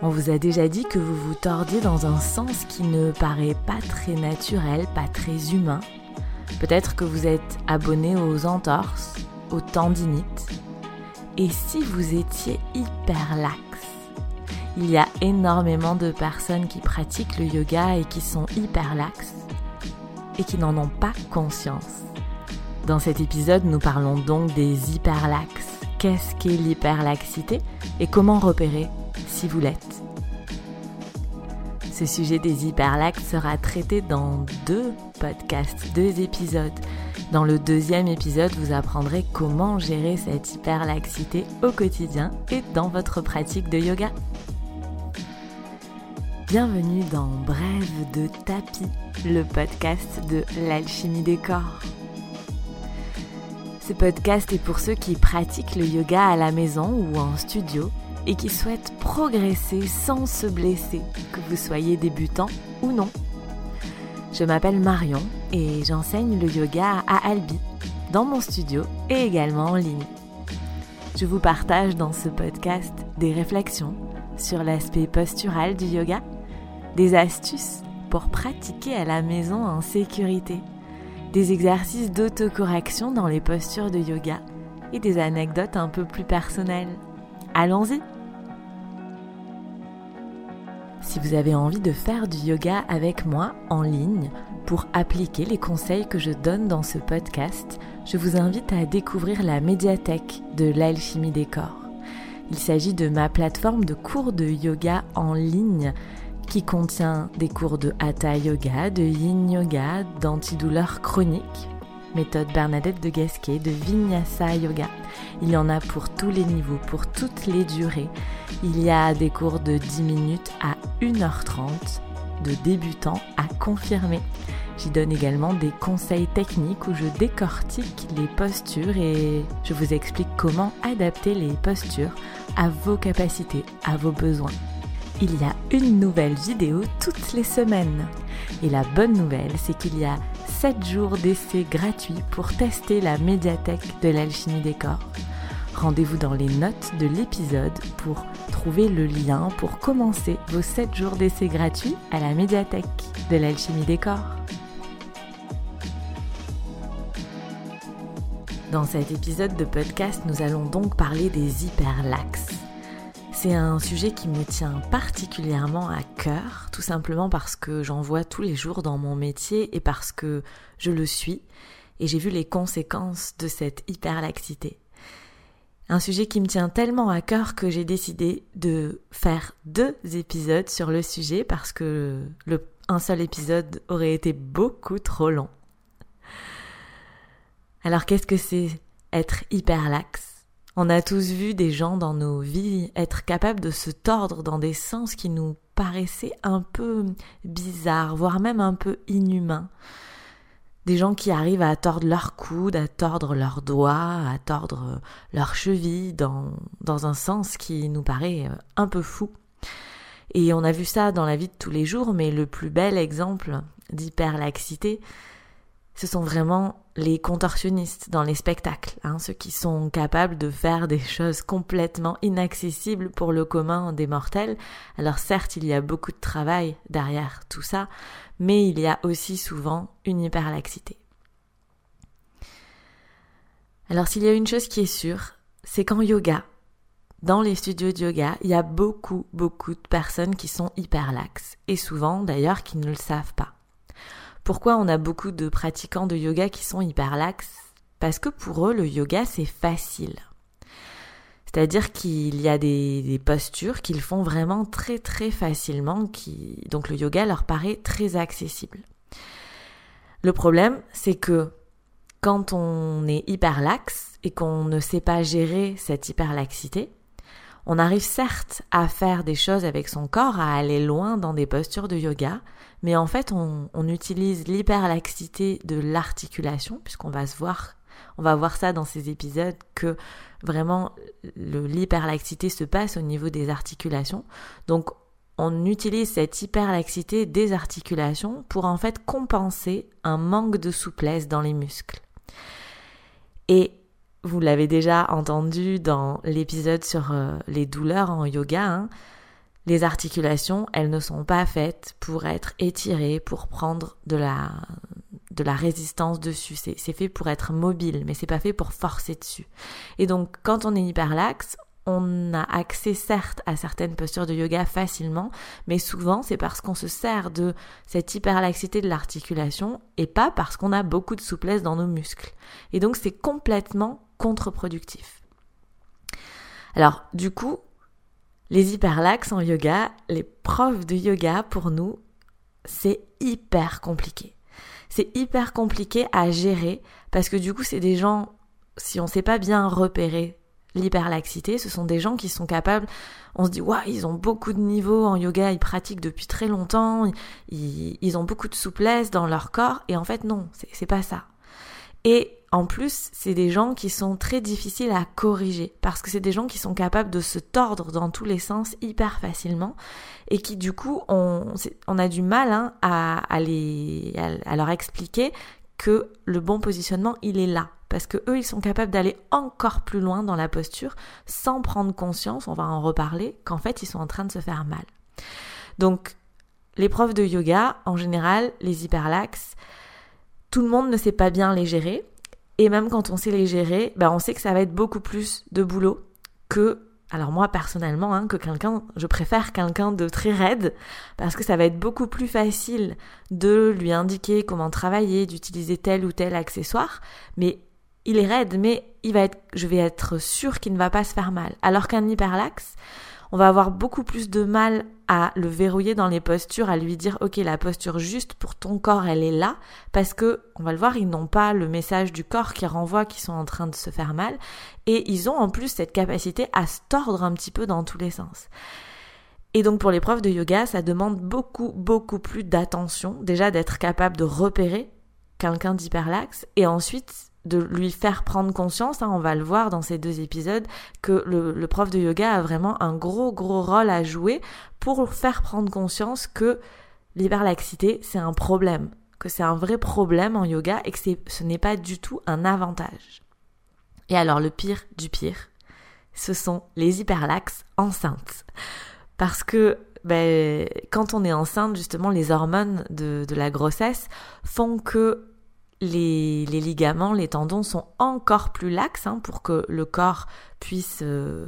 On vous a déjà dit que vous vous tordiez dans un sens qui ne paraît pas très naturel, pas très humain. Peut-être que vous êtes abonné aux entorses, aux tendinites. Et si vous étiez hyper lax Il y a énormément de personnes qui pratiquent le yoga et qui sont hyper lax et qui n'en ont pas conscience. Dans cet épisode, nous parlons donc des hyperlaxes. Qu'est-ce qu'est l'hyperlaxité et comment repérer si vous l'êtes? Ce sujet des hyperlaxes sera traité dans deux podcasts, deux épisodes. Dans le deuxième épisode, vous apprendrez comment gérer cette hyperlaxité au quotidien et dans votre pratique de yoga. Bienvenue dans Brève de tapis, le podcast de l'alchimie des corps. Ce podcast est pour ceux qui pratiquent le yoga à la maison ou en studio et qui souhaitent progresser sans se blesser, que vous soyez débutant ou non. Je m'appelle Marion et j'enseigne le yoga à Albi, dans mon studio et également en ligne. Je vous partage dans ce podcast des réflexions sur l'aspect postural du yoga, des astuces pour pratiquer à la maison en sécurité, des exercices d'autocorrection dans les postures de yoga et des anecdotes un peu plus personnelles. Allons-y Si vous avez envie de faire du yoga avec moi en ligne pour appliquer les conseils que je donne dans ce podcast, je vous invite à découvrir la médiathèque de l'alchimie des corps. Il s'agit de ma plateforme de cours de yoga en ligne qui contient des cours de hatha yoga, de yin yoga, d'antidouleur chronique, méthode Bernadette de Gasquet, de vinyasa yoga. Il y en a pour tous les niveaux, pour toutes les durées. Il y a des cours de 10 minutes à 1h30, de débutants à confirmés. J'y donne également des conseils techniques où je décortique les postures et je vous explique comment adapter les postures à vos capacités, à vos besoins. Il y a une nouvelle vidéo toutes les semaines. Et la bonne nouvelle, c'est qu'il y a 7 jours d'essai gratuits pour tester la médiathèque de l'alchimie des corps. Rendez-vous dans les notes de l'épisode pour trouver le lien pour commencer vos 7 jours d'essai gratuits à la médiathèque de l'alchimie des corps. Dans cet épisode de podcast, nous allons donc parler des hyperlaxes. C'est un sujet qui me tient particulièrement à cœur, tout simplement parce que j'en vois tous les jours dans mon métier et parce que je le suis et j'ai vu les conséquences de cette hyperlaxité. Un sujet qui me tient tellement à cœur que j'ai décidé de faire deux épisodes sur le sujet parce que un seul épisode aurait été beaucoup trop long. Alors qu'est-ce que c'est être hyperlaxe? On a tous vu des gens dans nos vies être capables de se tordre dans des sens qui nous paraissaient un peu bizarres, voire même un peu inhumains. Des gens qui arrivent à tordre leurs coudes, à tordre leurs doigts, à tordre leurs chevilles dans, dans un sens qui nous paraît euh, un peu fou. Et on a vu ça dans la vie de tous les jours, mais le plus bel exemple d'hyperlaxité, ce sont vraiment les contorsionnistes dans les spectacles, hein, ceux qui sont capables de faire des choses complètement inaccessibles pour le commun des mortels. Alors certes, il y a beaucoup de travail derrière tout ça, mais il y a aussi souvent une hyperlaxité. Alors s'il y a une chose qui est sûre, c'est qu'en yoga, dans les studios de yoga, il y a beaucoup, beaucoup de personnes qui sont hyperlaxes, et souvent d'ailleurs qui ne le savent pas. Pourquoi on a beaucoup de pratiquants de yoga qui sont hyper laxes? Parce que pour eux, le yoga, c'est facile. C'est-à-dire qu'il y a des, postures qu'ils font vraiment très très facilement, donc le yoga leur paraît très accessible. Le problème, c'est que quand on est hyper laxe et qu'on ne sait pas gérer cette hyperlaxité, on arrive certes à faire des choses avec son corps, à aller loin dans des postures de yoga, mais en fait on, utilise l'hyperlaxité de l'articulation, puisqu'on va se voir, on va voir ça dans ces épisodes que vraiment l'hyperlaxité se passe au niveau des articulations. Donc on utilise cette hyperlaxité des articulations pour en fait compenser un manque de souplesse dans les muscles. Vous l'avez déjà entendu dans l'épisode sur euh, les douleurs en yoga, hein. Les articulations, elles ne sont pas faites pour être étirées, pour prendre de la, de la résistance dessus. C'est fait pour être mobile, mais c'est pas fait pour forcer dessus. Et donc, quand on est hyperlaxe, on a accès certes à certaines postures de yoga facilement, mais souvent c'est parce qu'on se sert de cette hyperlaxité de l'articulation et pas parce qu'on a beaucoup de souplesse dans nos muscles. Et donc c'est complètement contre-productif. Alors du coup, les hyperlaxes en yoga, les profs de yoga pour nous, c'est hyper compliqué. C'est hyper compliqué à gérer parce que du coup c'est des gens, si on ne sait pas bien repérer l'hyperlaxité, ce sont des gens qui sont capables, on se dit, waouh, ils ont beaucoup de niveaux en yoga, ils pratiquent depuis très longtemps, ils, ont beaucoup de souplesse dans leur corps, et en fait non, c'est pas ça. Et en plus, c'est des gens qui sont très difficiles à corriger, parce que c'est des gens qui sont capables de se tordre dans tous les sens hyper facilement, et qui du coup, on, a du mal hein, à, à leur expliquer que le bon positionnement, il est là parce que eux, ils sont capables d'aller encore plus loin dans la posture sans prendre conscience, on va en reparler, qu'en fait, ils sont en train de se faire mal. Donc, les profs de yoga, en général, les hyperlaxes, tout le monde ne sait pas bien les gérer. Et même quand on sait les gérer, ben on sait que ça va être beaucoup plus de boulot que alors moi personnellement, hein, que quelqu'un, je préfère quelqu'un de très raide parce que ça va être beaucoup plus facile de lui indiquer comment travailler, d'utiliser tel ou tel accessoire, mais il est raide, mais il va être, je vais être sûr qu'il ne va pas se faire mal. Alors qu'un hyperlaxe, on va avoir beaucoup plus de mal à le verrouiller dans les postures, à lui dire ok la posture juste pour ton corps elle est là parce que on va le voir ils n'ont pas le message du corps qui renvoie qu'ils sont en train de se faire mal et ils ont en plus cette capacité à se tordre un petit peu dans tous les sens. Et donc pour les profs de yoga, ça demande beaucoup beaucoup plus d'attention, déjà d'être capable de repérer quelqu'un d'hyperlaxe et ensuite de lui faire prendre conscience, hein, on va le voir dans ces deux épisodes, que le, prof de yoga a vraiment un gros gros rôle à jouer pour faire prendre conscience que l'hyperlaxité c'est un problème, que c'est un vrai problème en yoga et que ce n'est pas du tout un avantage. Et alors le pire du pire, ce sont les hyperlaxes enceintes. Parce que ben, quand on est enceinte, justement, les hormones de, de la grossesse font que les, ligaments, les tendons sont encore plus laxes hein, pour que le corps puisse euh,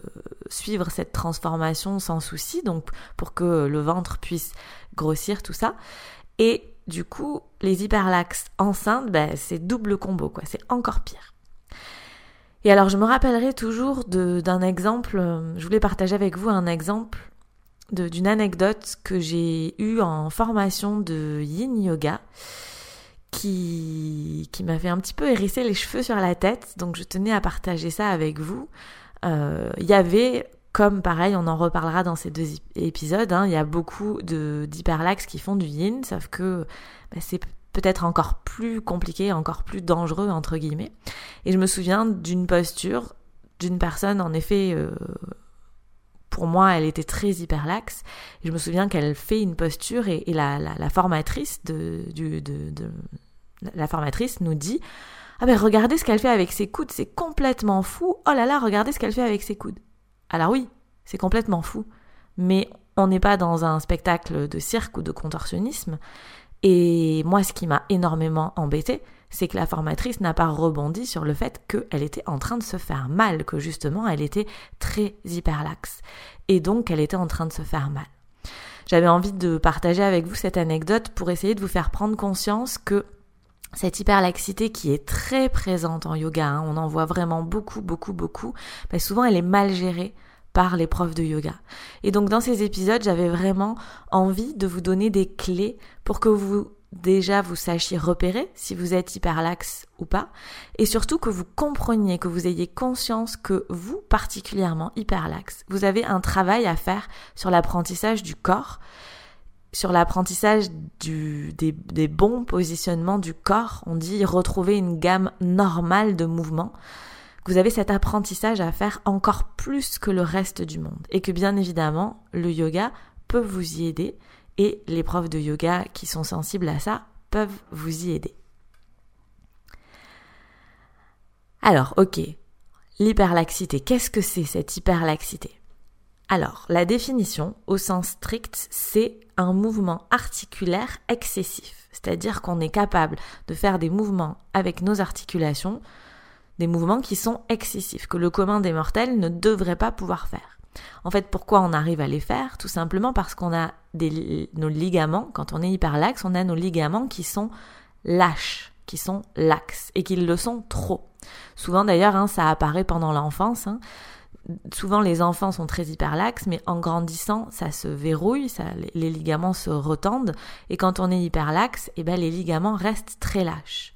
suivre cette transformation sans souci, donc pour que le ventre puisse grossir, tout ça. Et du coup, les hyperlaxes enceintes, ben, c'est double combo, quoi. C'est encore pire. Et alors, je me rappellerai toujours d'un exemple, euh, je voulais partager avec vous un exemple d'une anecdote que j'ai eue en formation de yin yoga qui, qui m'avait un petit peu hérissé les cheveux sur la tête, donc je tenais à partager ça avec vous. Euh, il y avait, comme pareil, on en reparlera dans ces deux épisodes, hein, il y a beaucoup d'hyperlax qui font du yin, sauf que bah, c'est peut-être encore plus compliqué, encore plus dangereux, entre guillemets. Et je me souviens d'une posture d'une personne, en effet, euh, pour moi, elle était très hyperlaxe. je me souviens qu'elle fait une posture et, la, formatrice de, la formatrice nous dit ah ben regardez ce qu'elle fait avec ses coudes, c'est complètement fou. Oh là là, regardez ce qu'elle fait avec ses coudes. Alors oui, c'est complètement fou, mais on n'est pas dans un spectacle de cirque ou de contorsionnisme. Et moi, ce qui m'a énormément embêté, c'est que la formatrice n'a pas rebondi sur le fait qu'elle était en train de se faire mal, que justement elle était très hyperlaxe. Et donc elle était en train de se faire mal. J'avais envie de partager avec vous cette anecdote pour essayer de vous faire prendre conscience que cette hyperlaxité qui est très présente en yoga, hein, on en voit vraiment beaucoup, beaucoup, beaucoup, mais souvent elle est mal gérée par les profs de yoga. Et donc dans ces épisodes, j'avais vraiment envie de vous donner des clés pour que vous déjà vous sachiez repérer si vous êtes hyperlaxe ou pas, et surtout que vous compreniez, que vous ayez conscience que vous, particulièrement hyperlaxe, vous avez un travail à faire sur l'apprentissage du corps, sur l'apprentissage des, bons positionnements du corps. On dit retrouver une gamme normale de mouvements. Vous avez cet apprentissage à faire encore plus que le reste du monde, et que bien évidemment, le yoga peut vous y aider et les profs de yoga qui sont sensibles à ça peuvent vous y aider. Alors, ok, l'hyperlaxité, qu'est-ce que c'est cette hyperlaxité? Alors, la définition, au sens strict, c'est un mouvement articulaire excessif, c'est-à-dire qu'on est capable de faire des mouvements avec nos articulations, des mouvements qui sont excessifs, que le commun des mortels ne devrait pas pouvoir faire. En fait, pourquoi on arrive à les faire? Tout simplement parce qu'on a des, nos ligaments, quand on est hyperlaxe, on a nos ligaments qui sont lâches, qui sont laxes, et qui le sont trop. Souvent d'ailleurs, hein, ça apparaît pendant l'enfance. Hein souvent les enfants sont très hyperlaxes, mais en grandissant, ça se verrouille, ça, les, ligaments se retendent, et quand on est hyperlaxe, eh ben, les ligaments restent très lâches.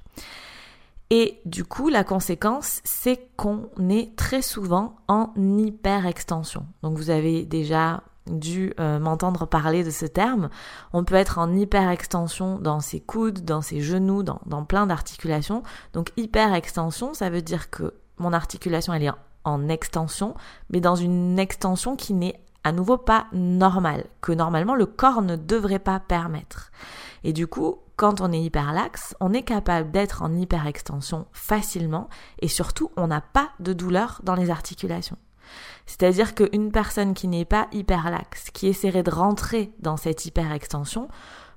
Et du coup, la conséquence, c'est qu'on est très souvent en hyperextension. Donc vous avez déjà dû euh, m'entendre parler de ce terme. On peut être en hyperextension dans ses coudes, dans ses genoux, dans, dans plein d'articulations. Donc hyperextension, ça veut dire que mon articulation, elle est en extension, mais dans une extension qui n'est à nouveau pas normale, que normalement le corps ne devrait pas permettre. Et du coup, quand on est hyperlaxe, on est capable d'être en hyperextension facilement et surtout on n'a pas de douleur dans les articulations. C'est-à-dire qu'une personne qui n'est pas hyperlaxe, qui essaierait de rentrer dans cette hyperextension,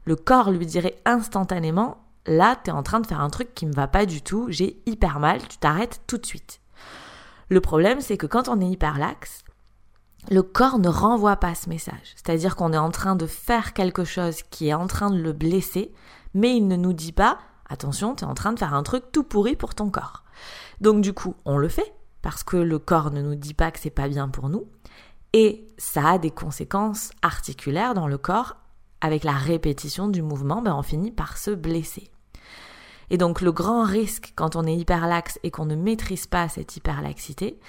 le corps lui dirait instantanément là, tu es en train de faire un truc qui me va pas du tout, j'ai hyper mal, tu t'arrêtes tout de suite. Le problème, c'est que quand on est hyperlaxe, le corps ne renvoie pas ce message. C'est-à-dire qu'on est en train de faire quelque chose qui est en train de le blesser, mais il ne nous dit pas attention, tu es en train de faire un truc tout pourri pour ton corps. Donc du coup, on le fait parce que le corps ne nous dit pas que c'est pas bien pour nous et ça a des conséquences articulaires dans le corps avec la répétition du mouvement, ben on finit par se blesser. Et donc le grand risque quand on est hyperlaxe et qu'on ne maîtrise pas cette hyperlaxité,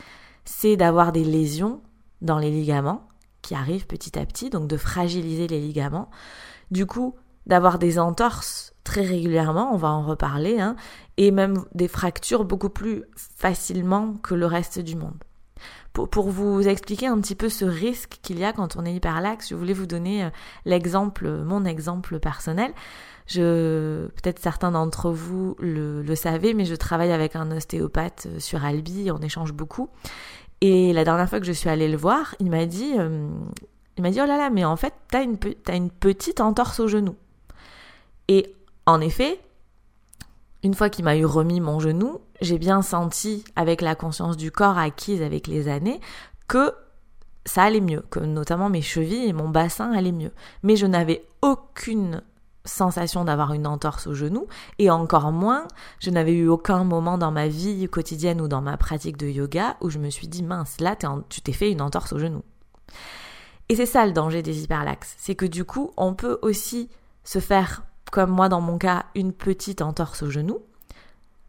c'est d'avoir des lésions dans les ligaments qui arrivent petit à petit, donc de fragiliser les ligaments. Du coup, d'avoir des entorses très régulièrement, on va en reparler, hein, et même des fractures beaucoup plus facilement que le reste du monde. Pour, vous expliquer un petit peu ce risque qu'il y a quand on est hyperlaxe, je voulais vous donner euh, l'exemple, mon exemple personnel. Je, peut-être certains d'entre vous le, le savez, mais je travaille avec un ostéopathe euh, sur Albi, on échange beaucoup. Et la dernière fois que je suis allée le voir, il m'a dit, euh, il m'a dit, oh là là, mais en fait, t'as une, as une petite entorse au genou. Et en effet, une fois qu'il m'a eu remis mon genou, j'ai bien senti, avec la conscience du corps acquise avec les années, que ça allait mieux, que notamment mes chevilles et mon bassin allaient mieux. Mais je n'avais aucune sensation d'avoir une entorse au genou et encore moins, je n'avais eu aucun moment dans ma vie quotidienne ou dans ma pratique de yoga où je me suis dit mince, là tu t'es fait une entorse au genou. Et c'est ça le danger des hyperlaxes, c'est que du coup, on peut aussi se faire, comme moi dans mon cas, une petite entorse au genou,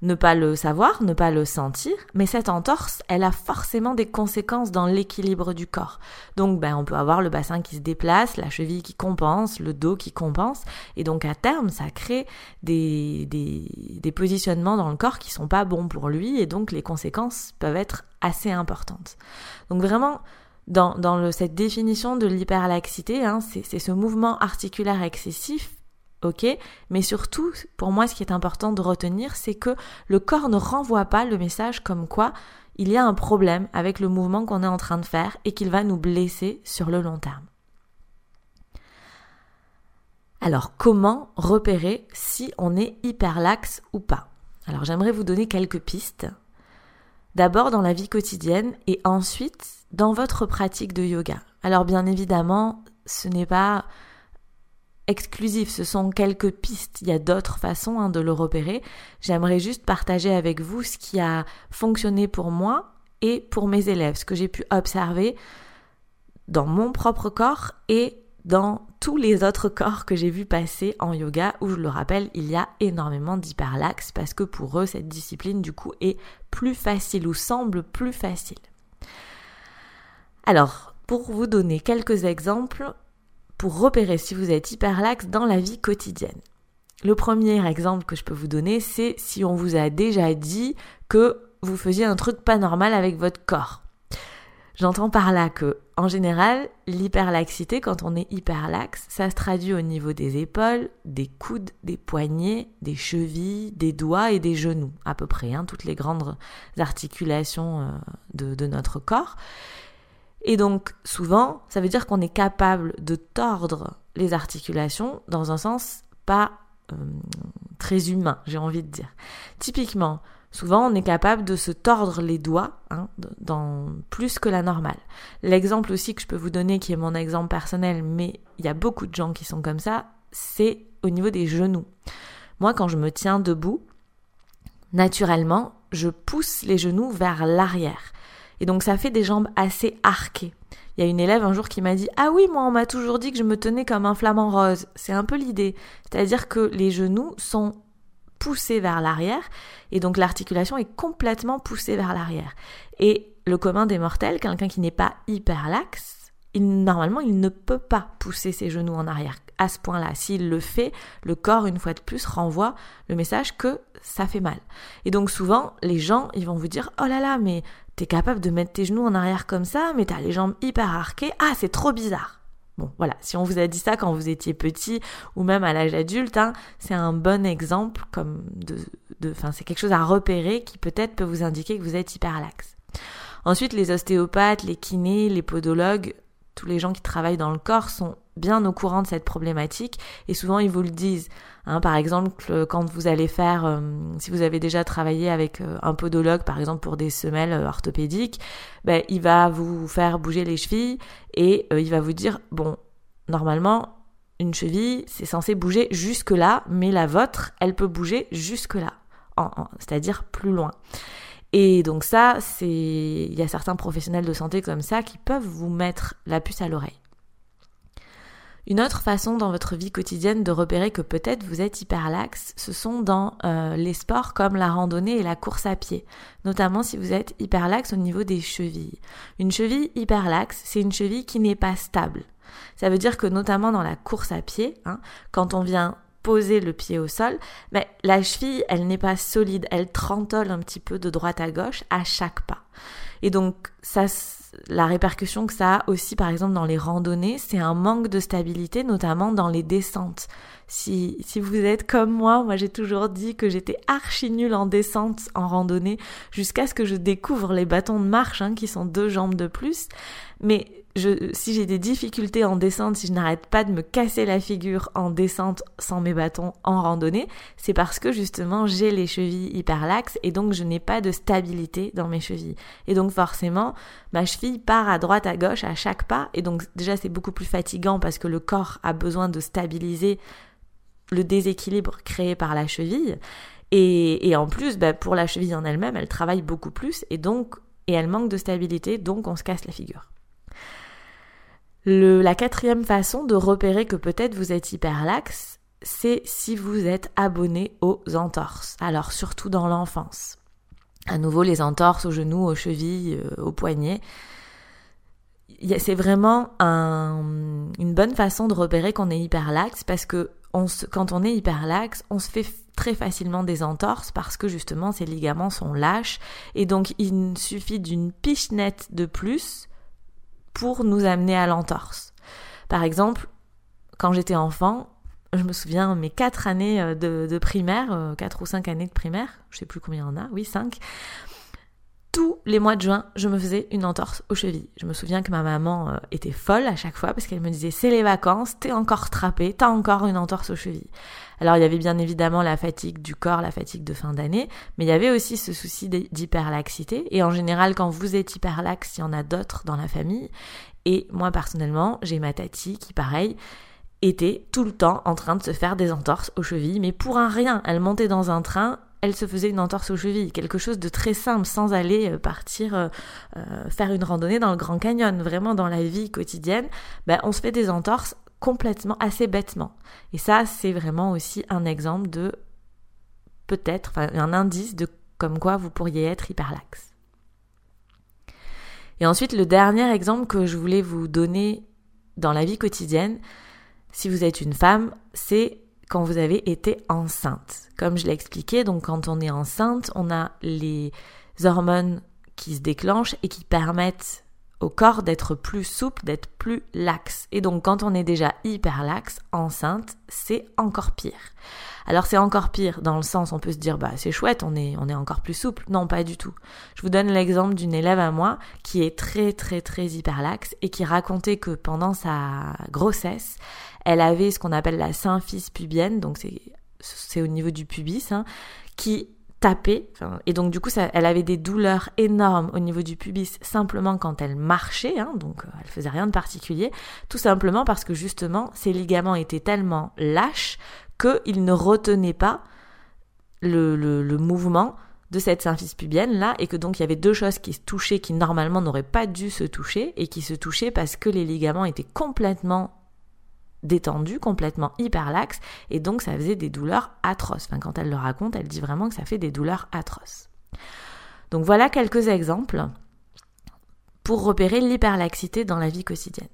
ne pas le savoir, ne pas le sentir, mais cette entorse, elle a forcément des conséquences dans l'équilibre du corps. Donc, ben, on peut avoir le bassin qui se déplace, la cheville qui compense, le dos qui compense, et donc à terme, ça crée des, des, des positionnements dans le corps qui sont pas bons pour lui, et donc les conséquences peuvent être assez importantes. Donc vraiment, dans, dans le, cette définition de l'hyperlaxité, hein, c'est ce mouvement articulaire excessif ok? Mais surtout, pour moi, ce qui est important de retenir, c'est que le corps ne renvoie pas le message comme quoi il y a un problème avec le mouvement qu'on est en train de faire et qu'il va nous blesser sur le long terme. Alors, comment repérer si on est hyperlaxe ou pas? Alors, j'aimerais vous donner quelques pistes. D'abord dans la vie quotidienne et ensuite dans votre pratique de yoga. Alors, bien évidemment, ce n'est pas exclusif, ce sont quelques pistes, il y a d'autres façons hein, de le repérer. J'aimerais juste partager avec vous ce qui a fonctionné pour moi et pour mes élèves, ce que j'ai pu observer dans mon propre corps et dans tous les autres corps que j'ai vu passer en yoga où je le rappelle il y a énormément d'hyperlax parce que pour eux cette discipline du coup est plus facile ou semble plus facile. Alors pour vous donner quelques exemples, pour repérer si vous êtes hyperlaxe dans la vie quotidienne. Le premier exemple que je peux vous donner, c'est si on vous a déjà dit que vous faisiez un truc pas normal avec votre corps. J'entends par là que, en général, l'hyperlaxité, quand on est hyperlaxe, ça se traduit au niveau des épaules, des coudes, des poignets, des chevilles, des doigts et des genoux, à peu près, hein, toutes les grandes articulations euh, de, de notre corps. Et donc souvent, ça veut dire qu'on est capable de tordre les articulations dans un sens pas euh, très humain, j'ai envie de dire. Typiquement, souvent on est capable de se tordre les doigts hein, dans plus que la normale. L'exemple aussi que je peux vous donner, qui est mon exemple personnel, mais il y a beaucoup de gens qui sont comme ça, c'est au niveau des genoux. Moi, quand je me tiens debout, naturellement, je pousse les genoux vers l'arrière. Et donc ça fait des jambes assez arquées. Il y a une élève un jour qui m'a dit Ah oui, moi on m'a toujours dit que je me tenais comme un flamant rose. C'est un peu l'idée. C'est-à-dire que les genoux sont poussés vers l'arrière et donc l'articulation est complètement poussée vers l'arrière. Et le commun des mortels, quelqu'un qui n'est pas hyper laxe, il, normalement il ne peut pas pousser ses genoux en arrière à ce point-là. S'il le fait, le corps, une fois de plus, renvoie le message que ça fait mal. Et donc souvent, les gens, ils vont vous dire, oh là là, mais t'es capable de mettre tes genoux en arrière comme ça, mais t'as les jambes hyper arquées, ah, c'est trop bizarre. Bon, voilà, si on vous a dit ça quand vous étiez petit ou même à l'âge adulte, hein, c'est un bon exemple comme de, de, enfin, c'est quelque chose à repérer qui peut-être peut vous indiquer que vous êtes hyper laxe. Ensuite, les ostéopathes, les kinés, les podologues, tous les gens qui travaillent dans le corps sont bien au courant de cette problématique et souvent ils vous le disent. Hein, par exemple, quand vous allez faire, euh, si vous avez déjà travaillé avec euh, un podologue, par exemple pour des semelles euh, orthopédiques, ben, il va vous faire bouger les chevilles et il va vous dire, bon, normalement, une cheville, c'est censé bouger jusque là, mais la vôtre, elle peut bouger jusque là, c'est-à-dire plus loin. Et donc ça, c'est, il y a certains professionnels de santé comme ça qui peuvent vous mettre la puce à l'oreille. Une autre façon dans votre vie quotidienne de repérer que peut-être vous êtes hyperlaxe, ce sont dans euh, les sports comme la randonnée et la course à pied, notamment si vous êtes hyperlaxe au niveau des chevilles. Une cheville hyperlaxe, c'est une cheville qui n'est pas stable. Ça veut dire que notamment dans la course à pied, hein, quand on vient poser le pied au sol, mais la cheville, elle n'est pas solide, elle trentole un petit peu de droite à gauche à chaque pas. Et donc ça la répercussion que ça a aussi, par exemple, dans les randonnées, c'est un manque de stabilité, notamment dans les descentes. Si, si vous êtes comme moi, moi j'ai toujours dit que j'étais archi nulle en descente, en randonnée, jusqu'à ce que je découvre les bâtons de marche, hein, qui sont deux jambes de plus. Mais si j'ai des difficultés en descente, si je n'arrête pas de me casser la figure en descente sans mes bâtons en randonnée, c'est parce que justement j'ai les chevilles hyper laxes et donc je n'ai pas de stabilité dans mes chevilles. Et donc forcément, ma cheville part à droite, à gauche à chaque pas et donc déjà c'est beaucoup plus fatigant parce que le corps a besoin de stabiliser le déséquilibre créé par la cheville. Et, en plus, bah, pour la cheville en elle-même, elle travaille beaucoup plus et donc et elle manque de stabilité, donc on se casse la figure la quatrième façon de repérer que peut-être vous êtes hyperlaxe, c'est si vous êtes abonné aux entorses. Alors surtout dans l'enfance. À nouveau les entorses aux genoux, aux chevilles, euh, aux poignets. C'est vraiment une bonne façon de repérer qu'on est hyperlaxe parce que quand on est hyperlaxe, on se fait très facilement des entorses parce que justement ces ligaments sont lâches et donc il suffit d'une pichenette de plus pour nous amener à l'entorse. Par exemple, quand j'étais enfant, je me souviens mes quatre années euh, de, primaire, euh, quatre ou cinq années de primaire, je sais plus combien il y en a, oui cinq. Tous les mois de juin, je me faisais une entorse aux chevilles. Je me souviens que ma maman euh, était folle à chaque fois parce qu'elle me disait c'est les vacances, t'es encore trappé, t'as encore une entorse aux chevilles. Alors il y avait bien évidemment la fatigue du corps, la fatigue de fin d'année, mais il y avait aussi ce souci d'hyperlaxité. Et en général, quand vous êtes hyperlaxe, il y en a d'autres dans la famille. Et moi personnellement, j'ai ma tati qui, pareil, était tout le temps en train de se faire des entorses aux chevilles, mais pour un rien. Elle montait dans un train, elle se faisait une entorse aux chevilles, quelque chose de très simple, sans aller euh, partir euh, euh, faire une randonnée dans le Grand Canyon. Vraiment dans la vie quotidienne, ben, on se fait des entorses complètement, assez bêtement. Et ça, c'est vraiment aussi un exemple de peut-être, enfin un indice de comme quoi vous pourriez être hyperlaxe. Et ensuite, le dernier exemple que je voulais vous donner dans la vie quotidienne, si vous êtes une femme, c'est quand vous avez été enceinte. Comme je l'ai expliqué, donc quand on est enceinte, on a les hormones qui se déclenchent et qui permettent au corps d'être plus souple, d'être plus laxe. Et donc quand on est déjà hyper laxe, enceinte, c'est encore pire. Alors c'est encore pire dans le sens on peut se dire bah c'est chouette, on est on est encore plus souple. Non, pas du tout. Je vous donne l'exemple d'une élève à moi qui est très très très hyper laxe et qui racontait que pendant sa grossesse, elle avait ce qu'on appelle la symphyse pubienne, donc c'est c'est au niveau du pubis, hein, qui tapait. Et donc du coup, ça, elle avait des douleurs énormes au niveau du pubis simplement quand elle marchait. Hein, donc euh, elle faisait rien de particulier. Tout simplement parce que justement, ses ligaments étaient tellement lâches qu'ils ne retenaient pas le, le, le mouvement de cette symphyse pubienne là et que donc il y avait deux choses qui se touchaient qui normalement n'auraient pas dû se toucher et qui se touchaient parce que les ligaments étaient complètement détendu, complètement hyperlaxe, et donc ça faisait des douleurs atroces. Enfin, quand elle le raconte, elle dit vraiment que ça fait des douleurs atroces. Donc voilà quelques exemples pour repérer l'hyperlaxité dans la vie quotidienne.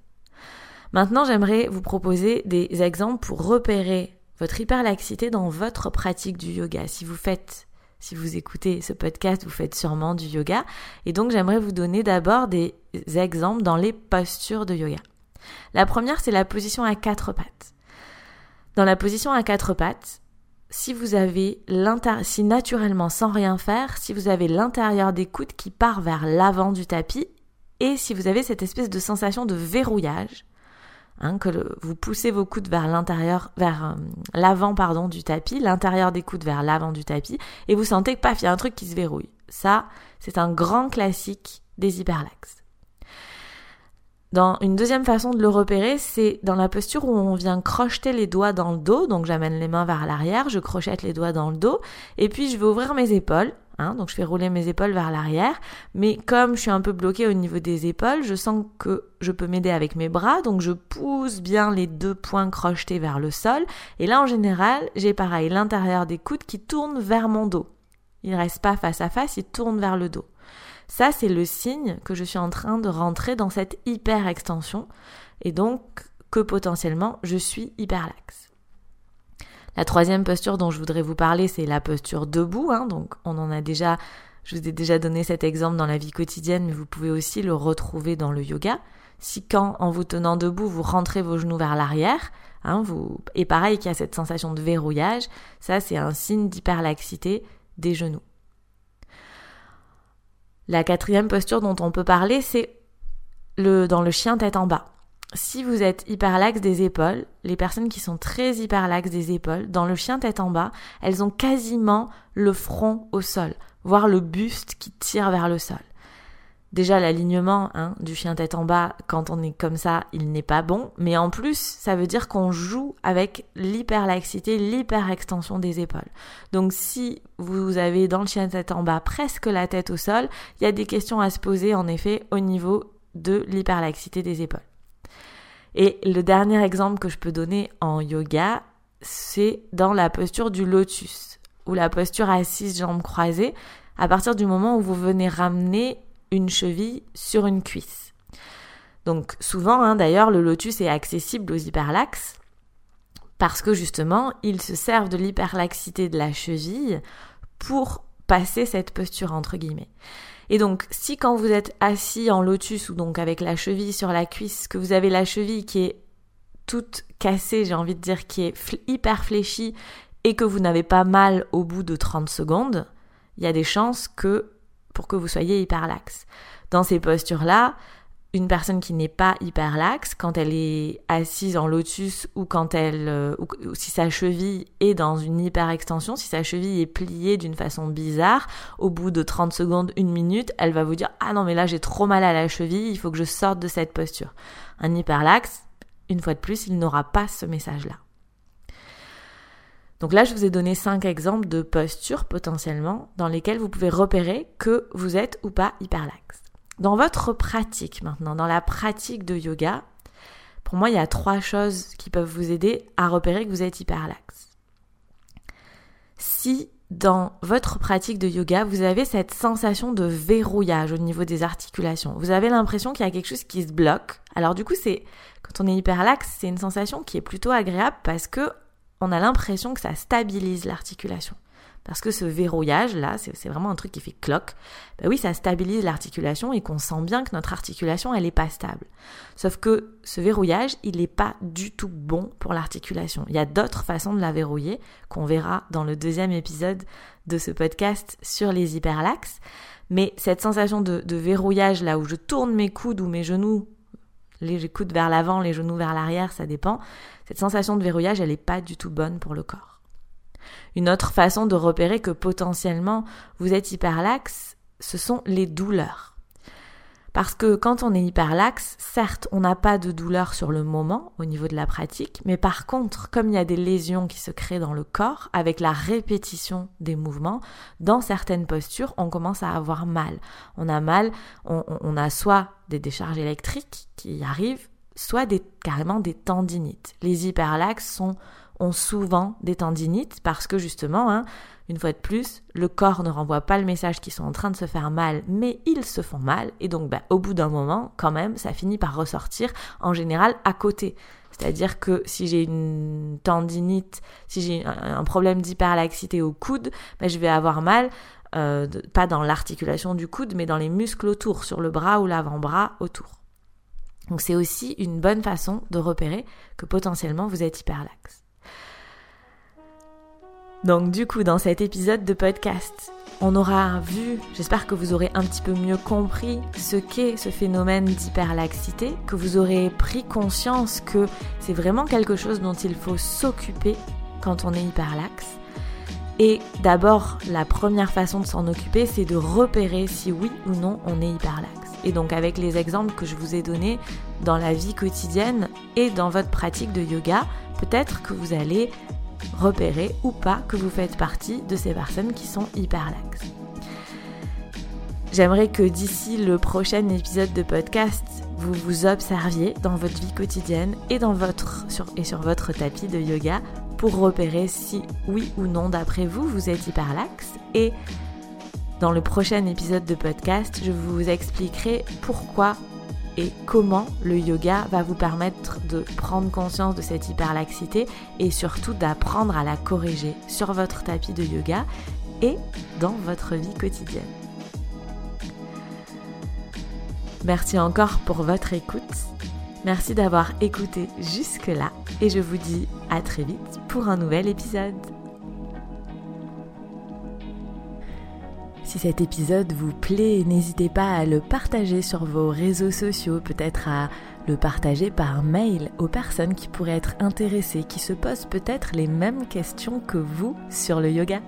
Maintenant, j'aimerais vous proposer des exemples pour repérer votre hyperlaxité dans votre pratique du yoga. Si vous faites, si vous écoutez ce podcast, vous faites sûrement du yoga. Et donc, j'aimerais vous donner d'abord des exemples dans les postures de yoga. La première, c'est la position à quatre pattes. Dans la position à quatre pattes, si vous avez naturellement, sans rien faire, si vous avez l'intérieur des coudes qui part vers l'avant du tapis, et si vous avez cette espèce de sensation de verrouillage, hein, que vous poussez vos coudes vers l'intérieur, vers euh, l'avant pardon du tapis, l'intérieur des coudes vers l'avant du tapis, et vous sentez que paf, il y a un truc qui se verrouille. Ça, c'est un grand classique des hyperlaxes. Une deuxième façon de le repérer, c'est dans la posture où on vient crocheter les doigts dans le dos. Donc j'amène les mains vers l'arrière, je crochette les doigts dans le dos, et puis je vais ouvrir mes épaules. Hein, donc je fais rouler mes épaules vers l'arrière, mais comme je suis un peu bloquée au niveau des épaules, je sens que je peux m'aider avec mes bras, donc je pousse bien les deux poings crochetés vers le sol, et là en général j'ai pareil l'intérieur des coudes qui tourne vers mon dos. Il reste pas face à face, il tourne vers le dos. Ça, c'est le signe que je suis en train de rentrer dans cette hyper extension et donc que potentiellement je suis hyperlaxe. La troisième posture dont je voudrais vous parler, c'est la posture debout. Hein. donc on en a déjà, je vous ai déjà donné cet exemple dans la vie quotidienne, mais vous pouvez aussi le retrouver dans le yoga. Si quand, en vous tenant debout, vous rentrez vos genoux vers l'arrière, hein, et pareil qu'il y a cette sensation de verrouillage, ça c'est un signe d'hyperlaxité des genoux. La quatrième posture dont on peut parler, c'est le, dans le chien tête en bas. Si vous êtes hyperlaxe des épaules, les personnes qui sont très hyperlaxes des épaules, dans le chien tête en bas, elles ont quasiment le front au sol, voire le buste qui tire vers le sol. Déjà, l'alignement hein, du chien tête en bas, quand on est comme ça, il n'est pas bon. Mais en plus, ça veut dire qu'on joue avec l'hyperlaxité, l'hyperextension des épaules. Donc, si vous avez dans le chien tête en bas presque la tête au sol, il y a des questions à se poser, en effet, au niveau de l'hyperlaxité des épaules. Et le dernier exemple que je peux donner en yoga, c'est dans la posture du lotus, ou la posture assise jambes croisées, à partir du moment où vous venez ramener une cheville sur une cuisse. Donc souvent, hein, d'ailleurs, le lotus est accessible aux hyperlaxes parce que justement, ils se servent de l'hyperlaxité de la cheville pour passer cette posture entre guillemets. Et donc, si quand vous êtes assis en lotus ou donc avec la cheville sur la cuisse, que vous avez la cheville qui est toute cassée, j'ai envie de dire, qui est hyper fléchie et que vous n'avez pas mal au bout de 30 secondes, il y a des chances que pour que vous soyez hyperlaxe. Dans ces postures-là, une personne qui n'est pas hyperlaxe, quand elle est assise en lotus ou quand elle, euh, si sa cheville est dans une hyperextension, si sa cheville est pliée d'une façon bizarre, au bout de 30 secondes, une minute, elle va vous dire ah non mais là j'ai trop mal à la cheville, il faut que je sorte de cette posture. Un hyperlaxe, une fois de plus, il n'aura pas ce message-là. Donc là, je vous ai donné cinq exemples de postures potentiellement dans lesquelles vous pouvez repérer que vous êtes ou pas hyperlaxe. Dans votre pratique maintenant, dans la pratique de yoga, pour moi, il y a trois choses qui peuvent vous aider à repérer que vous êtes hyperlaxe. Si dans votre pratique de yoga, vous avez cette sensation de verrouillage au niveau des articulations. Vous avez l'impression qu'il y a quelque chose qui se bloque. Alors du coup, c'est quand on est hyperlaxe, c'est une sensation qui est plutôt agréable parce que on a l'impression que ça stabilise l'articulation. Parce que ce verrouillage, là, c'est vraiment un truc qui fait cloc. Ben oui, ça stabilise l'articulation et qu'on sent bien que notre articulation, elle n'est pas stable. Sauf que ce verrouillage, il n'est pas du tout bon pour l'articulation. Il y a d'autres façons de la verrouiller qu'on verra dans le deuxième épisode de ce podcast sur les hyperlaxes. Mais cette sensation de verrouillage, là où je tourne mes coudes ou mes genoux, les coudes vers l'avant, les genoux vers l'arrière, ça dépend. Cette sensation de verrouillage, elle n'est pas du tout bonne pour le corps. Une autre façon de repérer que potentiellement vous êtes hyperlaxe, ce sont les douleurs. Parce que quand on est hyperlaxe, certes, on n'a pas de douleur sur le moment au niveau de la pratique, mais par contre, comme il y a des lésions qui se créent dans le corps, avec la répétition des mouvements, dans certaines postures, on commence à avoir mal. On a mal, on, a soit des décharges électriques qui arrivent, soit carrément des tendinites. Les hyperlaxes ont souvent des tendinites parce que justement, hein, une fois de plus, le corps ne renvoie pas le message qu'ils sont en train de se faire mal, mais ils se font mal, et donc bah, au bout d'un moment, quand même, ça finit par ressortir en général à côté. C'est-à-dire que si j'ai une tendinite, si j'ai un problème d'hyperlaxité au coude, bah, je vais avoir mal, euh, pas dans l'articulation du coude, mais dans les muscles autour, sur le bras ou l'avant-bras autour. Donc c'est aussi une bonne façon de repérer que potentiellement vous êtes hyperlaxe. Donc du coup, dans cet épisode de podcast, on aura vu, j'espère que vous aurez un petit peu mieux compris ce qu'est ce phénomène d'hyperlaxité, que vous aurez pris conscience que c'est vraiment quelque chose dont il faut s'occuper quand on est hyperlaxe. Et d'abord, la première façon de s'en occuper, c'est de repérer si oui ou non on est hyperlaxe. Et donc avec les exemples que je vous ai donnés dans la vie quotidienne et dans votre pratique de yoga, peut-être que vous allez repérer ou pas que vous faites partie de ces personnes qui sont hyperlaxes. J'aimerais que d'ici le prochain épisode de podcast, vous vous observiez dans votre vie quotidienne et, sur, sur votre tapis de yoga pour repérer si oui ou non d'après vous vous êtes hyperlaxe et dans le prochain épisode de podcast, je vous expliquerai pourquoi et comment le yoga va vous permettre de prendre conscience de cette hyperlaxité et surtout d'apprendre à la corriger sur votre tapis de yoga et dans votre vie quotidienne. Merci encore pour votre écoute. Merci d'avoir écouté jusque-là et je vous dis à très vite pour un nouvel épisode. Si cet épisode vous plaît, n'hésitez pas à le partager sur vos réseaux sociaux, peut-être à le partager par mail aux personnes qui pourraient être intéressées, qui se posent peut-être les mêmes questions que vous sur le yoga.